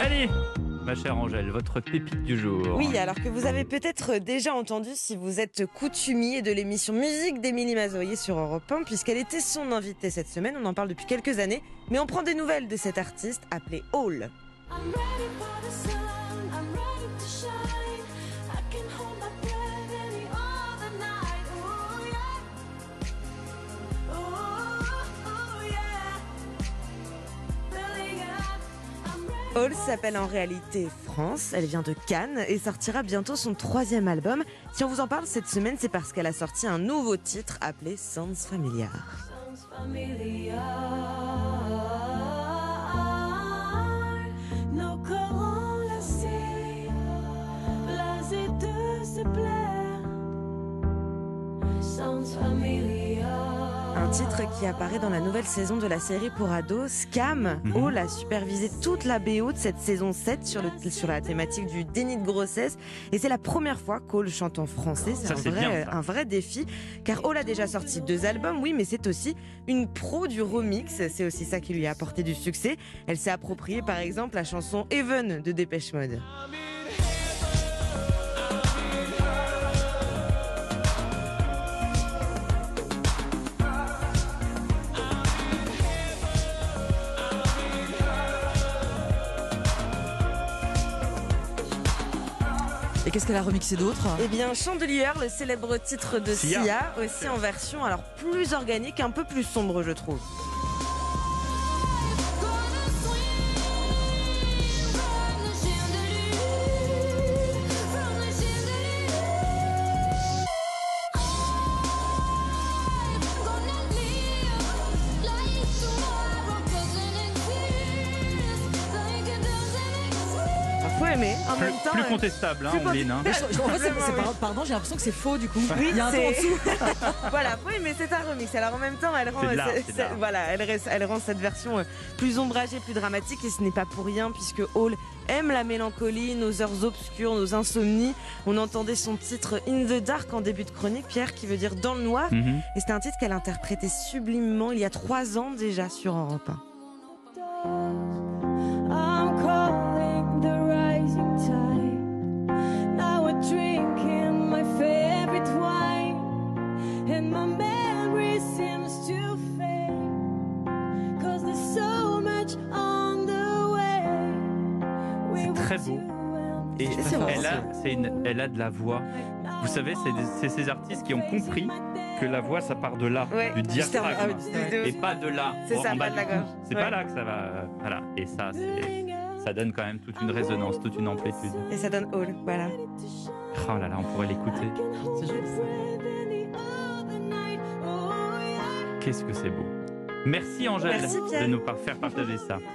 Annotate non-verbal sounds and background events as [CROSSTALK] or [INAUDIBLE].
Allez, ma chère Angèle, votre pépite du jour. Oui, alors que vous avez peut-être déjà entendu si vous êtes coutumier de l'émission Musique d'Émilie Mazoyer sur Europe 1, puisqu'elle était son invitée cette semaine. On en parle depuis quelques années, mais on prend des nouvelles de cet artiste appelé Hall. Hall s'appelle en réalité France, elle vient de Cannes et sortira bientôt son troisième album. Si on vous en parle cette semaine, c'est parce qu'elle a sorti un nouveau titre appelé Sounds Familiar. familiar. Un titre qui apparaît dans la nouvelle saison de la série pour ados, Scam. Mhm. Hall a supervisé toute la BO de cette saison 7 sur, le, sur la thématique du déni de grossesse. Et c'est la première fois qu'Hall chante en français. C'est un, vrai, un vrai défi. Car Hall a déjà sorti deux albums, oui, mais c'est aussi une pro du remix. C'est aussi ça qui lui a apporté du succès. Elle s'est appropriée par exemple la chanson Even de Dépêche Mode. Et qu'est-ce qu'elle a remixé d'autre? Eh bien, Chandelier, le célèbre titre de Sia. Sia, aussi en version alors plus organique, un peu plus sombre, je trouve. Aimer. En Plus, même temps, plus euh, contestable, hein, Ombline, hein. C'est- c'est par- Pardon, j'ai l'impression que c'est faux du coup. Oui, Il y a un c'est- en dessous. [LAUGHS] voilà, oui, mais c'est un remix. Alors en même temps, elle rend, C'est c'est- c'est c'est- l'art. voilà, elle, rend cette version euh, plus ombragée, plus dramatique, et ce n'est pas pour rien puisque Hall aime la mélancolie, nos heures obscures, nos insomnies. On entendait son titre In the Dark en début de chronique, Pierre, qui veut dire dans le noir, Mhm. et c'était un titre qu'elle interprétait sublimement il y a trois ans déjà sur Europe 1. C'est très beau. Et elle a, une- elle a de la voix. Vous savez, c'est ces artistes qui ont compris que la voix, ça part de là, Ouais. du diaphragme, ah oui, et pas de là, C'est ça, pas de la gorge. C'est Ouais. pas là que ça va. euh, Voilà. Et ça, ça donne quand même toute une résonance, toute une amplitude. Et ça donne Hall, voilà. Oh là là, on pourrait l'écouter. C'est Qu'est-ce que c'est beau. Merci Angèle Merci, de nous faire partager ça.